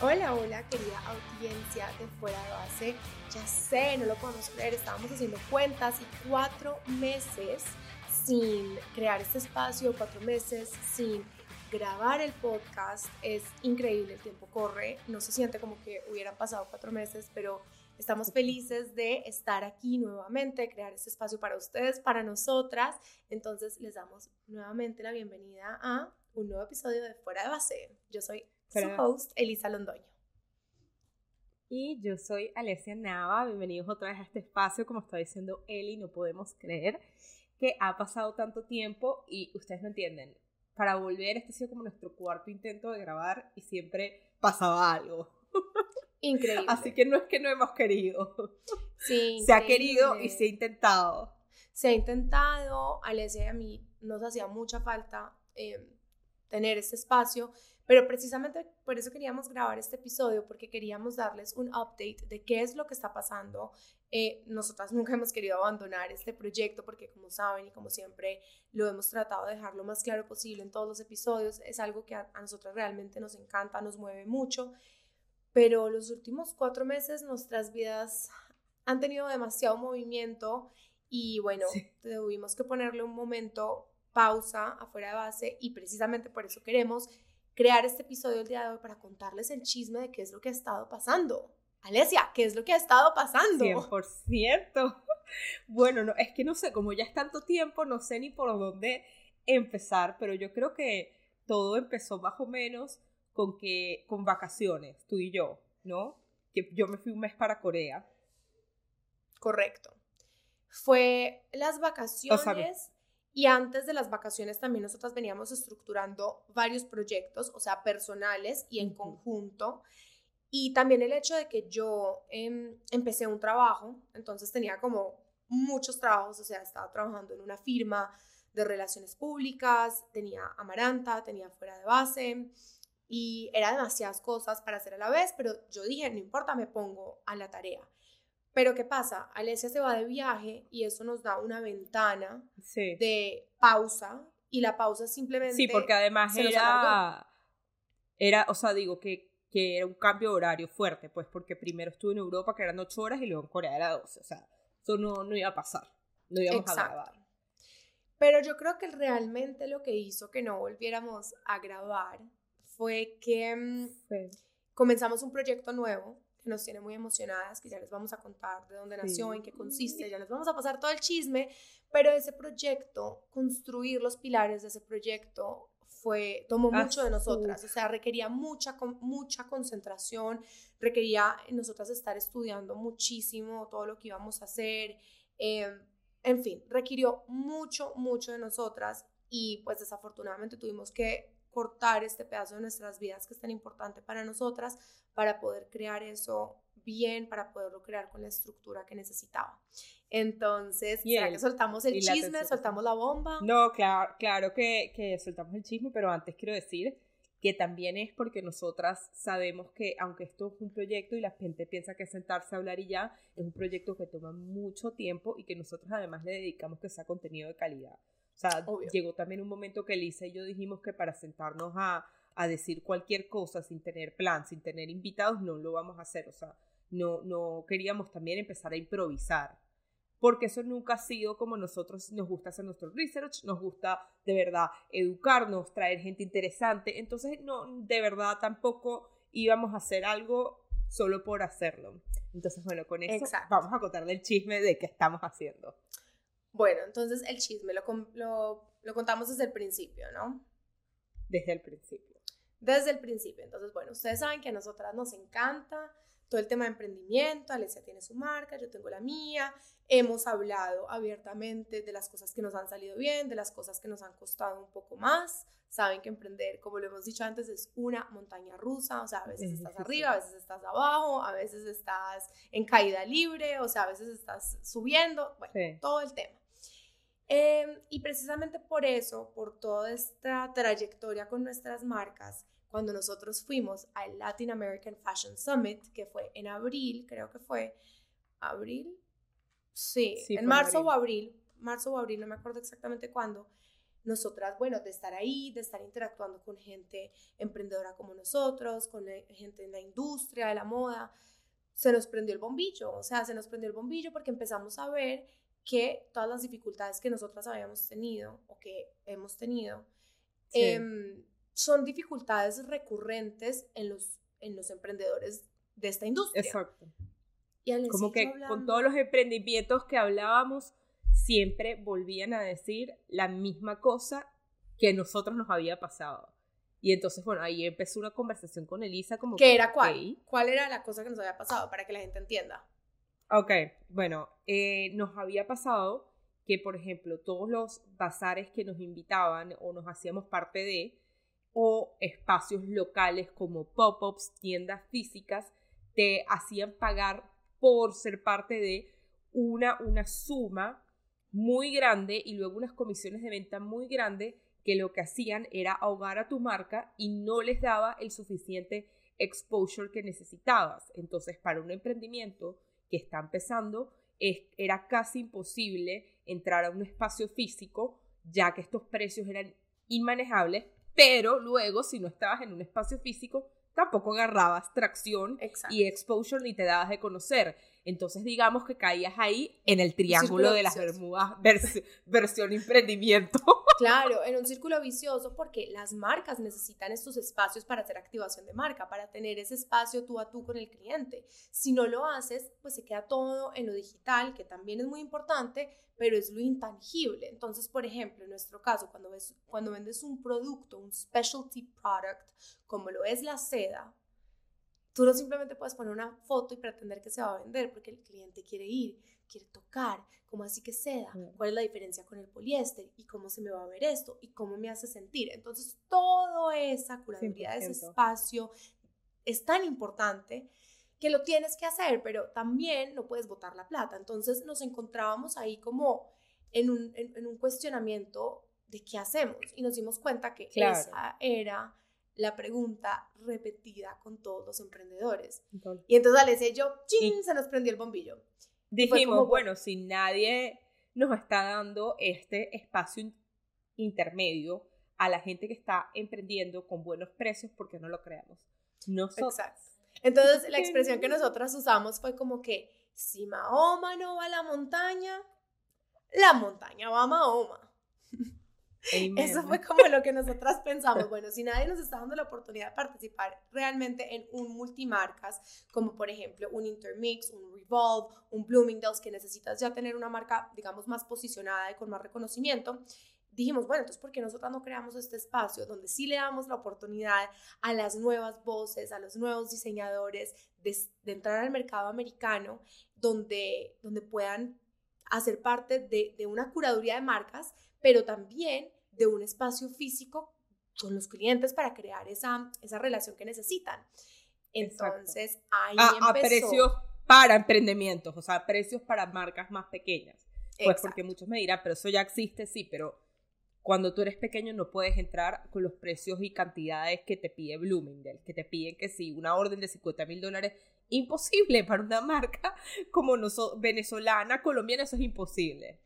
Hola, hola, querida audiencia de Fuera de Base. Ya sé, no lo podemos creer, estábamos haciendo cuentas y cuatro meses sin crear este espacio, cuatro meses sin grabar el podcast. Es increíble, el tiempo corre, no se siente como que hubieran pasado cuatro meses, pero estamos felices de estar aquí nuevamente, crear este espacio para ustedes, para nosotras. Entonces les damos nuevamente la bienvenida a un nuevo episodio de Fuera de Base. Yo soy su host, Elisa Londoño. Y yo soy Alessia Nava. Bienvenidos otra vez a este espacio. Como está diciendo Eli, no podemos creer que ha pasado tanto tiempo y ustedes no entienden. Para volver, este ha sido como nuestro cuarto intento de grabar y siempre pasaba algo. Increíble. Así que no es que no hemos querido. Sí. Se ha querido y se ha intentado. Se ha intentado. Alessia y a mí nos hacía mucha falta eh, tener este espacio pero precisamente por eso queríamos grabar este episodio, porque queríamos darles un update de qué es lo que está pasando. Eh, nosotras nunca hemos querido abandonar este proyecto porque como saben y como siempre lo hemos tratado de dejar lo más claro posible en todos los episodios, es algo que a, nosotras realmente nos encanta, nos mueve mucho, pero los últimos cuatro meses nuestras vidas han tenido demasiado movimiento y bueno, tuvimos que ponerle un momento pausa afuera de base y precisamente por eso queremos crear este episodio el día de hoy para contarles el chisme de qué es lo que ha estado pasando. Alesia, ¿qué es lo que ha estado pasando? 100%. Bueno, no, es que no sé, como ya es tanto tiempo, no sé ni por dónde empezar, pero yo creo que todo empezó más o menos con que con vacaciones, tú y yo, ¿no? Que yo me fui un mes para Corea. Correcto. Fue las vacaciones y antes de las vacaciones también nosotras veníamos estructurando varios proyectos, o sea, personales y en conjunto. Y también el hecho de que yo em, empecé un trabajo, entonces tenía como muchos trabajos, o sea, estaba trabajando en una firma de relaciones públicas, tenía Amaranta, tenía fuera de base y era demasiadas cosas para hacer a la vez, pero yo dije, no importa, me pongo a la tarea. Pero ¿qué pasa? Alesia se va de viaje y eso nos da una ventana de pausa y la pausa simplemente... Sí, porque además era... Era, o sea, digo que, que era un cambio de horario fuerte, pues porque primero estuve en Europa que eran 8 horas y luego en Corea era 12, o sea, eso no, no iba a pasar, no íbamos a grabar. Pero yo creo que realmente lo que hizo que no volviéramos a grabar fue que mm, comenzamos un proyecto nuevo nos tiene muy emocionadas, que ya les vamos a contar de dónde nació, en qué consiste, ya les vamos a pasar todo el chisme, pero ese proyecto, construir los pilares de ese proyecto fue, tomó mucho de nosotras, o sea, requería mucha, mucha concentración, requería nosotras estar estudiando muchísimo todo lo que íbamos a hacer, em, en fin, requirió mucho, mucho de nosotras y pues desafortunadamente tuvimos que cortar este pedazo de nuestras vidas que es tan importante para nosotras para poder crear eso bien, para poderlo crear con la estructura que necesitaba. Entonces, ¿será que soltamos el chisme, soltamos la bomba? No, claro, claro que, que soltamos el chisme, pero antes quiero decir que también es porque nosotras sabemos que aunque esto es un proyecto y la gente piensa que es sentarse a hablar y ya, es un proyecto que toma mucho tiempo y que nosotros además le dedicamos que sea contenido de calidad. O sea, llegó también un momento que Lisa y yo dijimos que para sentarnos a, a decir cualquier cosa sin tener plan, sin tener invitados, no lo vamos a hacer. O sea, no, no queríamos también empezar a improvisar. Porque eso nunca ha sido como nosotros nos gusta hacer nuestro research, nos gusta de verdad educarnos, traer gente interesante. Entonces, no, de verdad tampoco íbamos a hacer algo solo por hacerlo. Entonces, bueno, con eso vamos a contarle el chisme de qué estamos haciendo. Bueno, entonces el chisme lo, lo, lo contamos desde el principio, ¿no? Desde el principio. Desde el principio. Entonces, bueno, ustedes saben que a nosotras nos encanta todo el tema de emprendimiento. Alesia tiene su marca, yo tengo la mía. Hemos hablado abiertamente de las cosas que nos han salido bien, de las cosas que nos han costado un poco más. Saben que emprender, como lo hemos dicho antes, es una montaña rusa. O sea, a veces estás arriba, a veces estás abajo, a veces estás en caída libre, o sea, a veces estás subiendo. Bueno, todo el tema. Em, y precisamente por eso, por toda esta trayectoria con nuestras marcas, cuando nosotros fuimos al Latin American Fashion Summit, que fue en abril, creo que fue abril, sí, en marzo o abril, marzo o abril, no me acuerdo exactamente cuándo, nosotras, bueno, de estar ahí, de estar interactuando con gente emprendedora como nosotros, con eh, gente en la industria de la moda, se nos prendió el bombillo, o sea, se nos prendió el bombillo porque empezamos a ver que todas las dificultades que nosotras habíamos tenido o que hemos tenido em, son dificultades recurrentes en los, en los emprendedores de esta industria. Exacto. Como que con todos los emprendimientos que hablábamos, siempre volvían a decir la misma cosa que a nosotros nos había pasado. Y entonces, bueno, ahí empezó una conversación con Elisa como... ¿Qué era cuál? ¿Cuál era la cosa que nos había pasado para que la gente entienda? Ok, bueno, eh, nos había pasado que, por ejemplo, todos los bazares que nos invitaban o nos hacíamos parte de, o espacios locales como pop-ups, tiendas físicas, te hacían pagar por ser parte de una, una suma muy grande y luego unas comisiones de venta muy grandes que lo que hacían era ahogar a tu marca y no les daba el suficiente exposure que necesitabas. Entonces, para un emprendimiento que está empezando, es, era casi imposible entrar a un espacio físico, ya que estos precios eran inmanejables, pero luego, si no estabas en un espacio físico, tampoco agarrabas tracción y exposure ni te dabas de conocer. Entonces, digamos que caías ahí en el triángulo de las Bermudas, versión emprendimiento. Claro, en un círculo vicioso porque las marcas necesitan estos espacios para hacer activación de marca, para tener ese espacio tú a tú con el cliente. Si no lo haces, pues se queda todo en lo digital, que también es muy importante, pero es lo intangible. Entonces, por ejemplo, en nuestro caso, cuando, ves, cuando vendes un producto, un specialty product, como lo es la seda, Tú no simplemente puedes poner una foto y pretender que se va a vender porque el cliente quiere ir, quiere tocar, cómo así que seda, cuál es la diferencia con el poliéster y cómo se me va a ver esto y cómo me hace sentir. Entonces, toda esa curaduría de ese espacio es tan importante que lo tienes que hacer, pero también no puedes botar la plata. Entonces, nos encontrábamos ahí como en un, en, un cuestionamiento de qué hacemos y nos dimos cuenta que esa era la pregunta repetida con todos los emprendedores. Y entonces al ese yo, ¡chin! se nos prendió el bombillo. Dijimos, bueno, si nadie nos está dando este espacio intermedio a la gente que está emprendiendo con buenos precios, porque no lo creamos? Nosotros. Exacto. Entonces, la expresión que nosotras usamos fue como que si Mahoma no va a la montaña, la montaña va a Mahoma. Eso fue como lo que nosotras pensamos. Bueno, si nadie nos está dando la oportunidad de participar realmente en un multimarcas, como por ejemplo un Intermix, un Revolve, un Bloomingdale's, que necesitas ya tener una marca, digamos, más posicionada y con más reconocimiento, dijimos, bueno, entonces, ¿por qué nosotras no creamos este espacio donde sí le damos la oportunidad a las nuevas voces, a los nuevos diseñadores de, entrar al mercado americano, donde, donde puedan hacer parte de, de una curaduría de marcas, pero también de un espacio físico con los clientes para crear esa, esa relación que necesitan. Entonces, ahí a, precios para emprendimientos, o sea, precios para marcas más pequeñas. Pues porque muchos me dirán, pero eso ya existe, sí, pero cuando tú eres pequeño no puedes entrar con los precios y cantidades que te pide Bloomingdale, que te piden que sí, una orden de 50 mil dólares, imposible para una marca como nosotros, venezolana, colombiana, eso es imposible.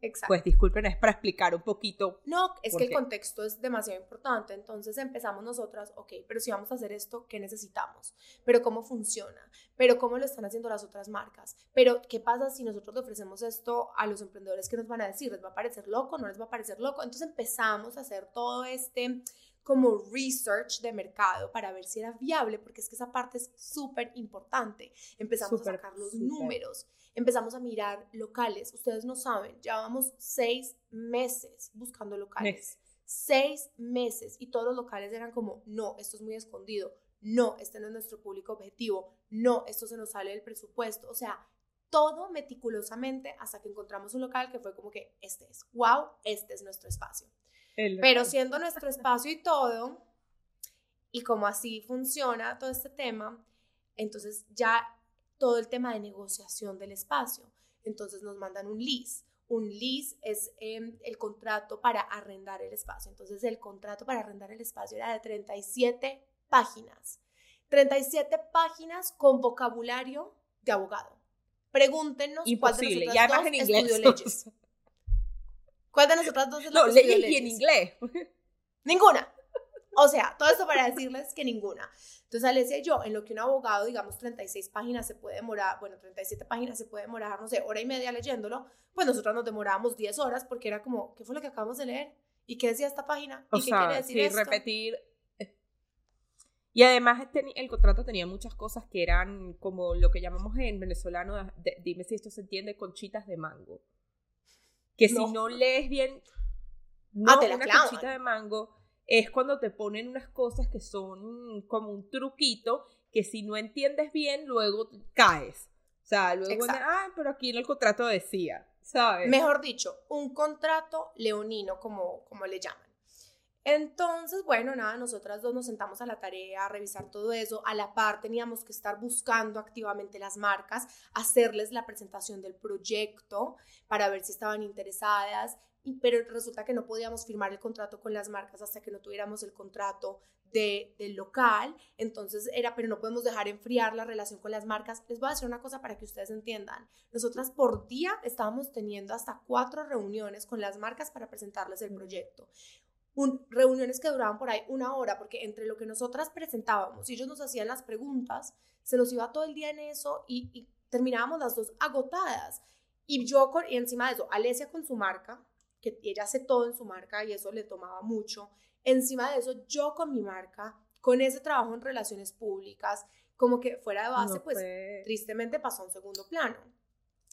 Exacto. Pues disculpen, es para explicar un poquito. No, es que el contexto es demasiado importante. Entonces empezamos nosotras, ok, pero si vamos a hacer esto, ¿qué necesitamos? Pero cómo funciona, pero cómo lo están haciendo las otras marcas, pero qué pasa si nosotros le ofrecemos esto a los emprendedores, ¿qué nos van a decir? ¿Les va a parecer loco? ¿No les va a parecer loco? Entonces empezamos a hacer todo este como research de mercado para ver si era viable, porque es que esa parte es súper importante. Empezamos a sacar los números, empezamos a mirar locales. Ustedes no saben, llevamos seis meses buscando locales. Seis meses y todos los locales eran como, no, esto es muy escondido, no, este no es nuestro público objetivo, no, esto se nos sale del presupuesto. O sea, todo meticulosamente hasta que encontramos un local que fue como que este es, wow, este es nuestro espacio. Pero siendo nuestro espacio y todo, y como así funciona todo este tema, entonces ya todo el tema de negociación del espacio. Entonces nos mandan un lease. Un lease es em, el contrato para arrendar el espacio. Entonces el contrato para arrendar el espacio era de 37 páginas. 37 páginas con vocabulario de abogado. Pregúntenos Imposible, ya en inglés. ¿Cuál de nosotras dos es la No, leyes y en inglés. Ninguna. O sea, todo esto para decirles que ninguna. Entonces, Alesia y yo, en lo que un abogado, digamos, 36 páginas se puede demorar, bueno, 37 páginas se puede demorar, no sé, hora y media leyéndolo, pues nosotros nos demorábamos 10 horas porque era como, ¿qué fue lo que acabamos de leer? ¿Y qué decía esta página? ¿Y qué quiere decir sí, repetir. Y además el contrato tenía muchas cosas que eran como lo que llamamos en venezolano, dime si esto se entiende, conchitas de mango. Que si no lees bien, no, ah, te la una conchita de mango es cuando te ponen unas cosas que son como un truquito que si no entiendes bien, luego caes. O sea, luego, ah, pero aquí en el contrato decía, ¿sabes? Mejor dicho, un contrato leonino, como, como le llaman. Entonces, bueno, nada, nosotras dos nos sentamos a la tarea, a revisar todo eso. A la par teníamos que estar buscando activamente las marcas, hacerles la presentación del proyecto para ver si estaban interesadas pero resulta que no podíamos firmar el contrato con las marcas hasta que no tuviéramos el contrato de, del local, entonces era, pero no podemos dejar enfriar la relación con las marcas. Les voy a decir una cosa para que ustedes entiendan. Nosotras por día estábamos teniendo hasta cuatro reuniones con las marcas para presentarles el proyecto. Un, reuniones que duraban por ahí una hora, porque entre lo que nosotras presentábamos y ellos nos hacían las preguntas, se nos iba todo el día en eso y, y terminábamos las dos agotadas. Y yo, con, y encima de eso, Alesia con su marca, que ella hace todo en su marca y eso le tomaba mucho. Encima de eso, yo con mi marca, con ese trabajo en relaciones públicas, como que fuera de base, pues tristemente pasó a un segundo plano.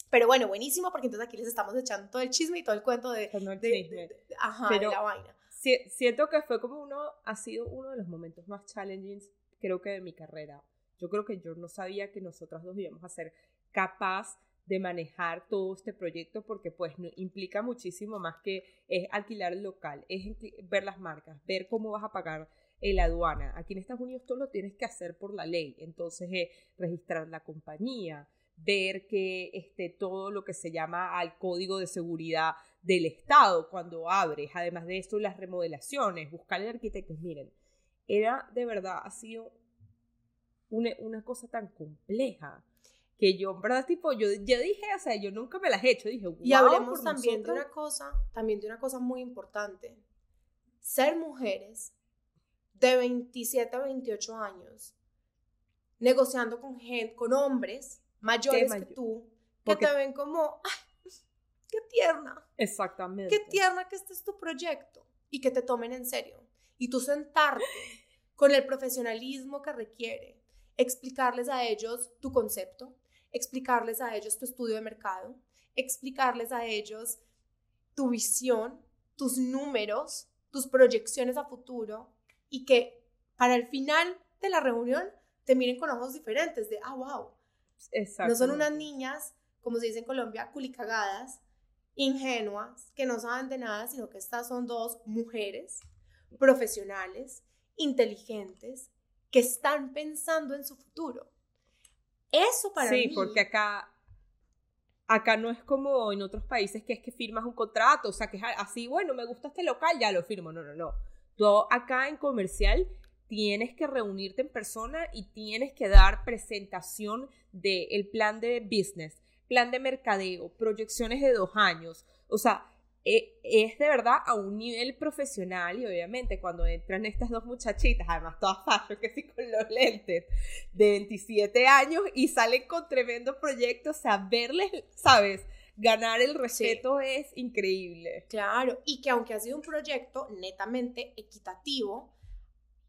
Pero bueno, buenísimo, porque entonces aquí les estamos echando todo el chisme y todo el cuento de, ajá, de la vaina. siento que fue como uno, ha sido uno de los momentos más challenging, creo que de mi carrera. Yo creo que yo no sabía que nosotras dos íbamos a ser capaz de manejar todo este proyecto porque pues implica muchísimo más que es alquilar el local, es ver las marcas, ver cómo vas a pagar la aduana. Aquí en Estados Unidos todo lo tienes que hacer por la ley, entonces es registrar la compañía, ver que este, todo lo que se llama al código de seguridad del Estado cuando abres, además de esto las remodelaciones, buscar el arquitecto, miren, era de verdad, ha sido una, una cosa tan compleja que yo, en verdad, tipo, yo, yo dije, o sea, yo nunca me las he hecho, dije, Y hablemos también de una cosa, también de una cosa muy importante. Ser mujeres de 27 a 28 años, negociando con gente, con hombres mayores que tú, que te ven como, ¡ay, qué tierna! Exactamente. Qué tierna que este es tu proyecto y que te tomen en serio. Y tú sentarte con el profesionalismo que requiere, explicarles a ellos tu concepto, explicarles a ellos tu estudio de mercado, explicarles a ellos tu visión, tus números, tus proyecciones a futuro y que para el final de la reunión te miren con ojos diferentes de, ah, wow. No son unas niñas, como se dice en Colombia, culicagadas, ingenuas, que no saben de nada, sino que estas son dos mujeres profesionales, inteligentes, que están pensando en su futuro. Eso para mí. Sí, porque acá, acá no es como en otros países que es que firmas un contrato, o sea, que es así, bueno, me gusta este local, ya lo firmo. No, no, no. Tú acá en comercial tienes que reunirte en persona y tienes que dar presentación del plan de business, plan de mercadeo, proyecciones de dos años. O sea, e, es de verdad a un nivel profesional y obviamente cuando entran estas dos muchachitas, además todas fashion, que sí con los lentes, de 27 años y salen con tremendo proyecto, o sea, verles, ¿sabes? Ganar el respeto es increíble. Claro, y que aunque ha sido un proyecto netamente equitativo,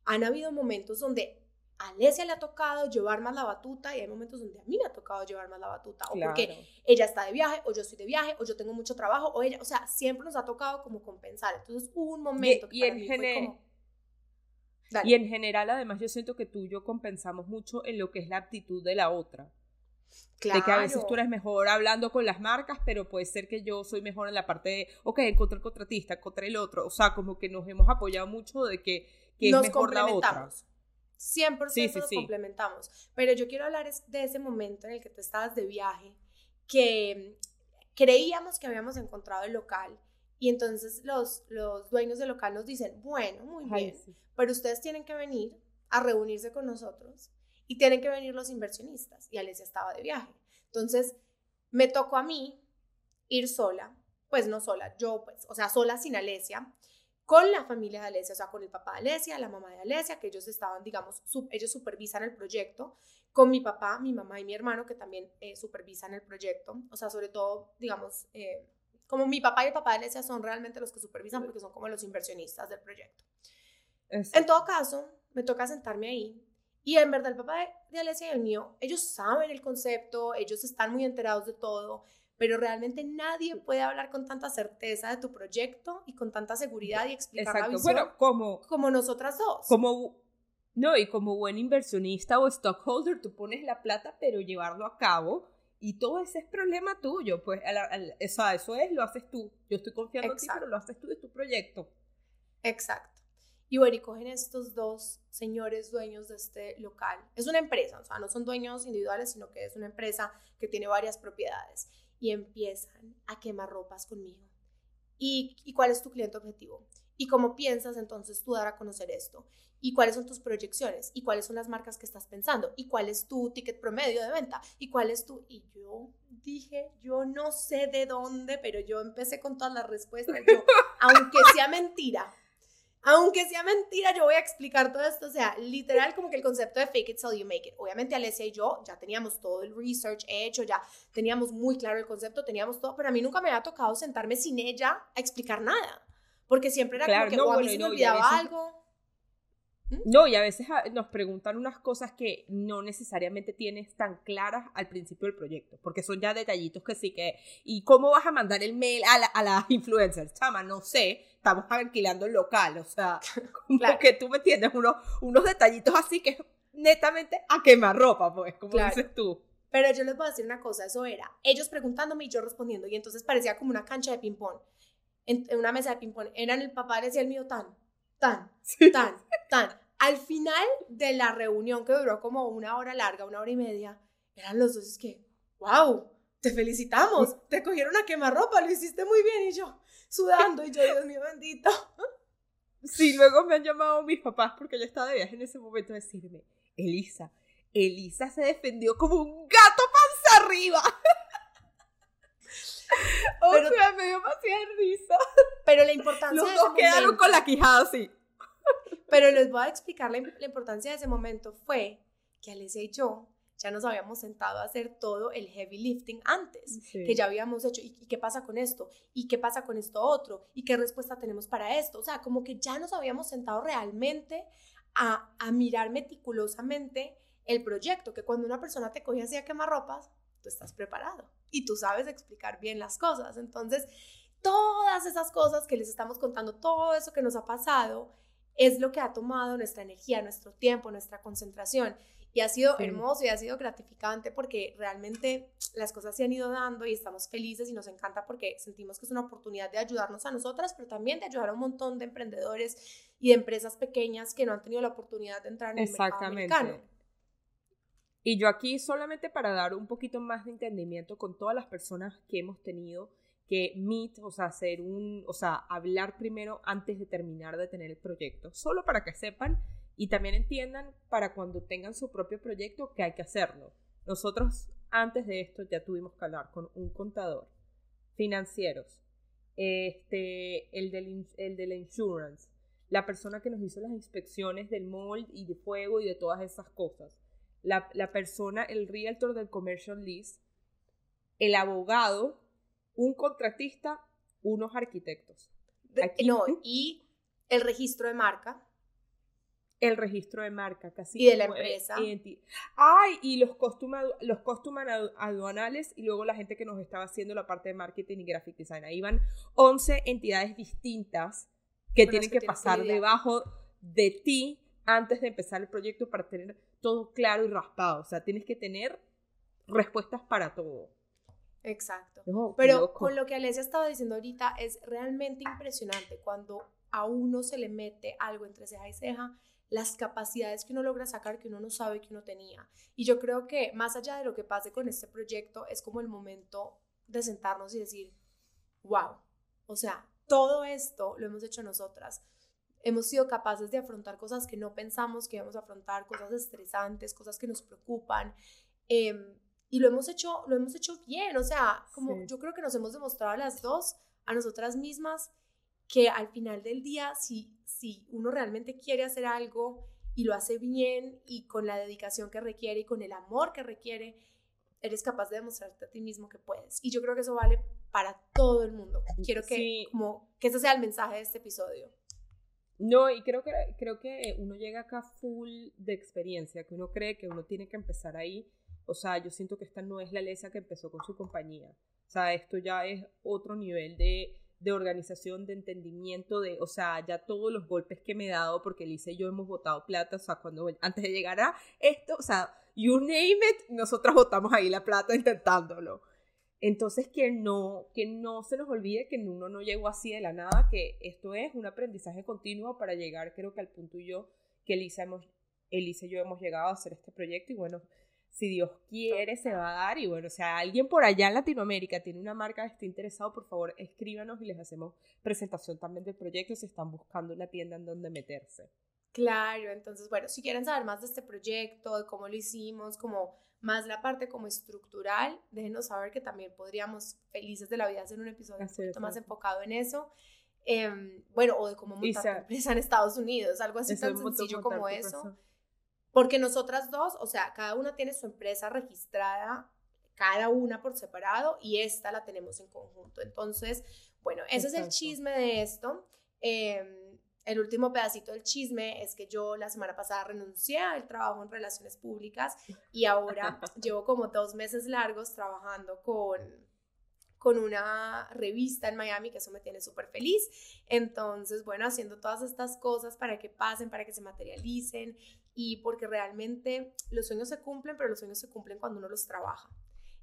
han habido momentos donde a Alesia le ha tocado llevar más la batuta y hay momentos donde a mí me ha tocado llevar más la batuta. O porque ella está de viaje, o yo estoy de viaje, o yo tengo mucho trabajo, o ella, o sea, siempre nos ha tocado como compensar. Entonces hubo un momento y, que en general Y en general, además, yo siento que tú y yo compensamos mucho en lo que es la actitud de la otra. Claro. De que a veces tú eres mejor hablando con las marcas, pero puede ser que yo soy mejor en la parte de, ok, contra el contratista, contra el otro. O sea, como que nos hemos apoyado mucho de que, que es mejor la otra. 100% nos complementamos. Pero yo quiero hablar de ese momento en el que tú estabas de viaje, que creíamos que habíamos encontrado el local y entonces los, los dueños del local nos dicen, bueno, muy bien, pero ustedes tienen que venir a reunirse con nosotros y tienen que venir los inversionistas. Y Alesia estaba de viaje. Entonces, me tocó a mí ir sola pues no sola, yo pues, o sea, sola sin Alesia, con la familia de Alesia, o sea, con el papá de Alesia, la mamá de Alesia, que ellos estaban, digamos, ellos supervisan el proyecto, con mi papá, mi mamá y mi hermano, que también eh, supervisan el proyecto, o sea, sobre todo, digamos, eh, como mi papá y el papá de Alesia son realmente los que supervisan porque son como los inversionistas del proyecto. En todo caso, me toca sentarme ahí y en verdad el papá de Alesia y el mío, ellos saben el concepto, ellos están muy enterados de todo, pero realmente nadie puede hablar con tanta certeza de tu proyecto y con tanta seguridad y explicar la visión bueno, como, como nosotras dos. Como, no, y como buen inversionista o stockholder, tú pones la plata, pero llevarlo a cabo y todo ese es problema tuyo, pues eso, eso es, lo haces tú. Yo estoy confiando en ti, pero lo haces tú de tu proyecto. Exacto. Y bueno, y cogen estos dos señores dueños de este local. Es una empresa, o sea, no son dueños individuales, sino que es una empresa que tiene varias propiedades y empiezan a quemar ropas conmigo. ¿Y, ¿Y cuál es tu cliente objetivo? ¿Y cómo piensas entonces tú dar a conocer esto? ¿Y cuáles son tus proyecciones? ¿Y cuáles son las marcas que estás pensando? ¿Y cuál es tu ticket promedio de venta? ¿Y cuál es tu...? Y yo dije, yo no sé de dónde, pero yo empecé con todas las respuestas. Yo, aunque sea mentira, aunque sea mentira, yo voy a explicar todo esto. O sea, literal, como que el concepto de fake it till you make it. Obviamente, Alessia y yo ya teníamos todo el research hecho, ya teníamos muy claro el concepto, teníamos todo, pero a mí nunca me había tocado sentarme sin ella a explicar nada. Porque siempre era como que o a mí se me olvidaba algo. ¿Mm? No, y a veces ah, nos preguntan unas cosas que no necesariamente tienes tan claras al principio del proyecto, porque son ya detallitos que sí que... ¿Y cómo vas a mandar el mail a la, a la influencer? Chama, no sé, estamos alquilando el local, o sea, como que tú me entiendes, unos, unos detallitos así que netamente a quemar ropa, pues, como dices tú. Pero yo les voy a decir una cosa, eso era ellos preguntándome y yo respondiendo, y entonces parecía como una cancha de ping-pong, en, una mesa de ping-pong, eran el papá decía el mío tan, tan, tan, tan. Al final de la reunión, que duró como una hora larga, una hora y media, eran los dos, es que, wow, te felicitamos, te cogieron a quemarropa, lo hiciste muy bien, y yo sudando, y yo, Dios mío bendito. Sí, luego me han llamado mis papás porque yo estaba de viaje en ese momento a decirme, Elisa, Elisa se defendió como un gato panza arriba. O sea, me dio demasiada risa. Pero la importancia Los dos quedaron con la quijada así. Pero les voy a explicar la, importancia de ese momento. Fue que Alicia y yo ya nos habíamos sentado a hacer todo el heavy lifting antes, que ya habíamos hecho. ¿Y, qué pasa con esto? ¿Y qué pasa con esto otro? ¿Y qué respuesta tenemos para esto? O sea, como que ya nos habíamos sentado realmente a, a mirar meticulosamente el proyecto, que cuando una persona te coge así a quemar ropas, tú estás preparado y tú sabes explicar bien las cosas. Entonces, todas esas cosas que les estamos contando, todo eso que nos ha pasado, es lo que ha tomado nuestra energía, nuestro tiempo, nuestra concentración. Y ha sido hermoso y ha sido gratificante porque realmente las cosas se han ido dando y estamos felices y nos encanta porque sentimos que es una oportunidad de ayudarnos a nosotras, pero también de ayudar a un montón de emprendedores y de empresas pequeñas que no han tenido la oportunidad de entrar en el mercado americano. Y yo aquí solamente para dar un poquito más de entendimiento con todas las personas que hemos tenido que meet, o sea, hacer un, o sea, hablar primero antes de terminar de tener el proyecto, solo para que sepan y también entiendan para cuando tengan su propio proyecto que hay que hacerlo. Nosotros antes de esto ya tuvimos que hablar con un contador, financieros, este, el del, el de la insurance, la persona que nos hizo las inspecciones del mold y de fuego y de todas esas cosas, la, la persona, el realtor del commercial lease, el abogado un contratista, unos arquitectos. no, y el registro de marca. El registro de marca, casi. Y de la empresa. Ay, y los costumes los aduanales y luego la gente que nos estaba haciendo la parte de marketing y graphic design. Ahí van 11 entidades distintas que tienen que, pasar debajo de ti antes de empezar el proyecto para tener todo claro y raspado. O sea, tienes que tener respuestas para todo. Exacto. Pero con lo que Alesia estaba diciendo ahorita es realmente impresionante cuando a uno se le mete algo entre ceja y ceja, las capacidades que uno logra sacar que uno no sabe que uno tenía. Y yo creo que más allá de lo que pase con este proyecto, es como el momento de sentarnos y decir, wow, o sea, todo esto lo hemos hecho nosotras. Hemos sido capaces de afrontar cosas que no pensamos que íbamos a afrontar, cosas estresantes, cosas que nos preocupan. Eh, y lo hemos hecho, lo hemos hecho bien, o sea, como yo creo que nos hemos demostrado las dos a nosotras mismas que al final del día, si, si uno realmente quiere hacer algo y lo hace bien y con la dedicación que requiere y con el amor que requiere, eres capaz de demostrarte a ti mismo que puedes. Y yo creo que eso vale para todo el mundo. Quiero que, como, que ese sea el mensaje de este episodio. No, y creo que, creo que uno llega acá full de experiencia, que uno cree que uno tiene que empezar ahí. O sea, yo siento que esta no es la lesa que empezó con su compañía. O sea, esto ya es otro nivel de, de organización, de entendimiento, de, o sea, ya todos los golpes que me he dado, porque Lisa y yo hemos votado plata, o sea, cuando antes de llegar a esto, o sea, you name it, nosotras votamos ahí la plata intentándolo. Entonces, que no, que no se nos olvide que uno no llegó así de la nada, que esto es un aprendizaje continuo para llegar, creo que al punto yo, que Elisa, hemos, Elisa y yo hemos llegado a hacer este proyecto y bueno, si Dios quiere, se va a dar. Y bueno, o sea, alguien por allá en Latinoamérica tiene una marca que esté interesado, por favor, escríbanos y les hacemos presentación también del proyecto si están buscando una tienda en donde meterse. Claro, entonces, bueno, si quieren saber más de este proyecto, de cómo lo hicimos, como más la parte como estructural, déjenos saber que también podríamos, felices de la vida, hacer un episodio un poquito más enfocado en eso. Em, bueno, o de cómo montar tu empresa en Estados Unidos, algo así tan sencillo como eso. Porque nosotras dos, o sea, cada una tiene su empresa registrada, cada una por separado, y esta la tenemos en conjunto. Entonces, bueno, ese es el chisme de esto. Eh, el último pedacito del chisme es que yo la semana pasada renuncié al trabajo en relaciones públicas y ahora llevo como dos meses largos trabajando con, con una revista en Miami, que eso me tiene súper feliz. Entonces, bueno, haciendo todas estas cosas para que pasen, para que se materialicen y porque realmente los sueños se cumplen, pero los sueños se cumplen cuando uno los trabaja.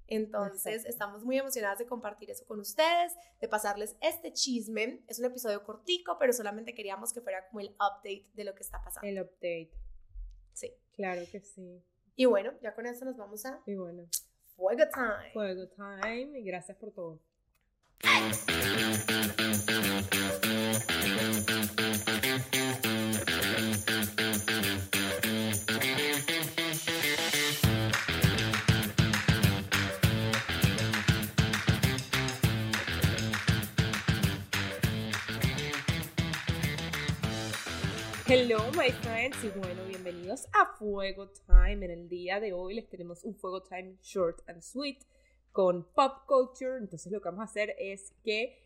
Entonces, estamos muy emocionadas de compartir eso con ustedes, de pasarles este chisme. Es un episodio cortico, pero solamente queríamos que fuera como el update de lo que está pasando. El update. Sí. Claro que sí. Y bueno, ya con eso nos vamos a... Y bueno. Fuego time. Fuego time y gracias por todo. Hello, my friends, y bueno, bienvenidos a Fuego Time. En el día de hoy les tenemos un Fuego Time short and sweet con pop culture. Entonces, lo que vamos a hacer es que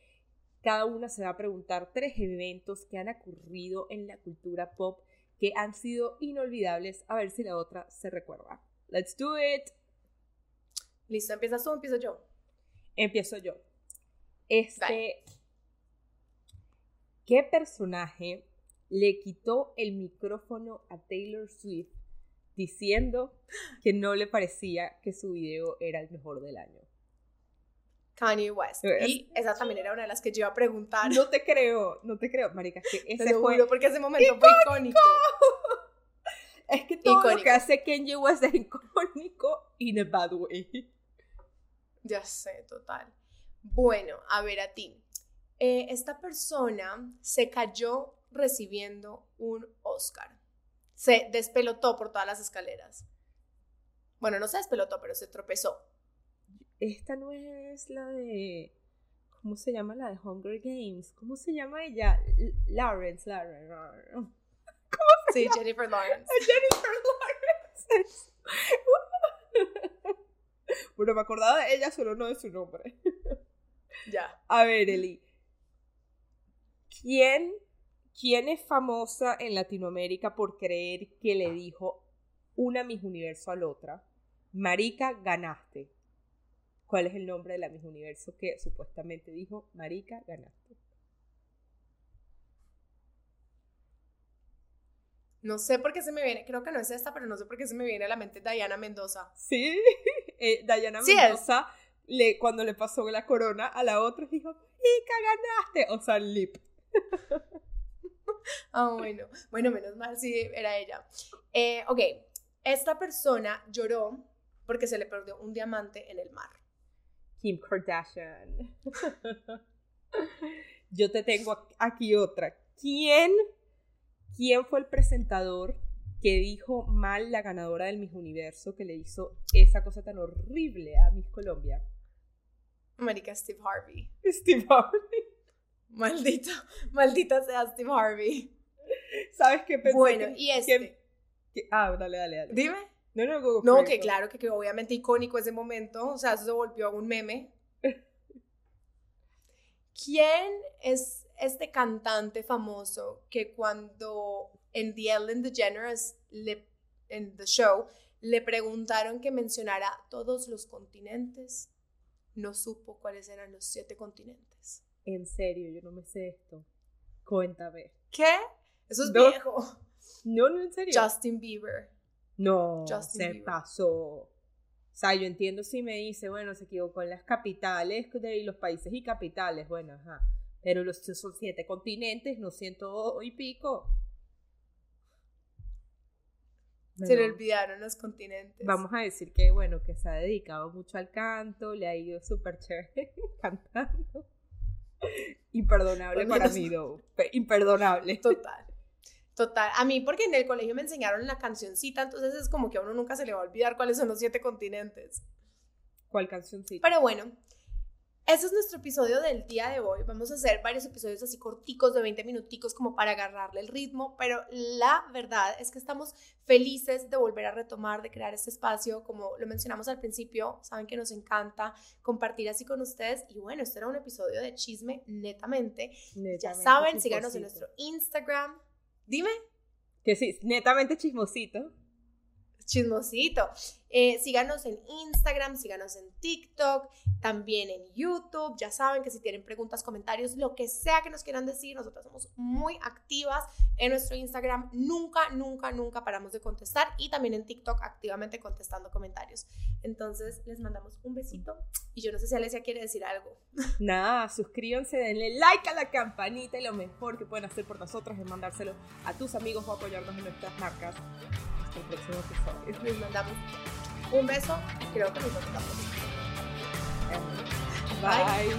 cada una se va a preguntar tres eventos que han ocurrido en la cultura pop que han sido inolvidables. A ver si la otra se recuerda. Let's do it. Listo, ¿empiezas tú o empiezo yo? Empiezo yo. Este. ¿Qué personaje le quitó el micrófono a Taylor Swift diciendo que no le parecía que su video era el mejor del año. Kanye West. Y esa también era una de las que yo iba a preguntar. No te creo, no te creo, marica, que ese fue porque ese momento fue icónico. Es que todo lo que hace Kanye West es icónico in a bad way. Ya sé, total. Bueno, a ver a ti. Eh, esta persona se cayó recibiendo un Oscar. Se despelotó por todas las escaleras. Bueno, no se despelotó, pero se tropezó. Esta no es la de... ¿Cómo se llama la de Hunger Games? ¿Cómo se llama ella? Lawrence, Lawrence. ¿Cómo se sí, Jennifer Lawrence. Jennifer Lawrence. bueno, me acordaba de ella, solo no de su nombre. ya. A ver, Eli. ¿Quién ¿Quién es famosa en Latinoamérica por creer que le dijo una Miss Universo a la otra? Marica, ganaste. ¿Cuál es el nombre de la Miss Universo que supuestamente dijo Marica, ganaste? No sé por qué se me viene, creo que no es esta, pero no sé por qué se me viene a la mente Diana Mendoza. Sí, eh, Diana Mendoza, le, cuando le pasó la corona a la otra, dijo, Marica, ganaste. O sea, lip. Ah, bueno. Bueno, menos mal, sí, era ella. Eh, ok, esta persona lloró porque se le perdió un diamante en el mar. Kim Kardashian. Yo te tengo aquí otra. ¿Quién, quién fue el presentador que dijo mal la ganadora del Miss Universo que le hizo esa cosa tan horrible a Miss Colombia? Marica, Steve Harvey. Steve Harvey. Maldito, maldita sea Steve Harvey. ¿Sabes qué pensé? Bueno, y este. ah, dale, dale, dale. Dime. No, no, go, no que claro, que, que obviamente icónico ese momento, o sea, eso se volvió un meme. ¿Quién es este cantante famoso que cuando en The Ellen DeGeneres, le, en The Show, le preguntaron que mencionara todos los continentes, no supo cuáles eran los siete continentes? En serio, yo no me sé esto. Cuéntame. ¿Qué? Eso es viejo. No, no, en serio. Justin Bieber. No, se pasó. O sea, yo entiendo si me dice, bueno, se equivocó en las capitales de los países y capitales, bueno, ajá. Pero los son siete continentes, no ciento y pico. Se le olvidaron los continentes. Vamos a decir que, bueno, que se ha dedicado mucho al canto, le ha ido súper chévere cantando. Imperdonable para mí, no. Imperdonable. Total. Total. A mí, porque en el colegio me enseñaron la cancioncita, entonces es como que a uno nunca se le va a olvidar cuáles son los siete continentes. ¿Cuál cancioncita? Pero bueno, ese es nuestro episodio del día de hoy. Vamos a hacer varios episodios así corticos de 20 minuticos como para agarrarle el ritmo, pero la verdad es que estamos felices de volver a retomar, de crear este espacio. Como lo mencionamos al principio, saben que nos encanta compartir así con ustedes. Y bueno, este era un episodio de chisme netamente. ya saben, síganos en nuestro Instagram. Dime. Que sí, netamente chismosito chismosito. Eh, síganos en Instagram, síganos en TikTok, también en YouTube. Ya saben que si tienen preguntas, comentarios, lo que sea que nos quieran decir, nosotros somos muy activas en nuestro Instagram. Nunca, nunca, nunca paramos de contestar y también en TikTok activamente contestando comentarios. Entonces, les mandamos un besito y yo no sé si Alesia quiere decir algo. Nada, suscríbanse, denle like a la campanita y lo mejor que pueden hacer por nosotros es mandárselo a tus amigos o apoyarnos en nuestras marcas el próximo episodio. Les mandamos un beso creo que nos vemos. Bye.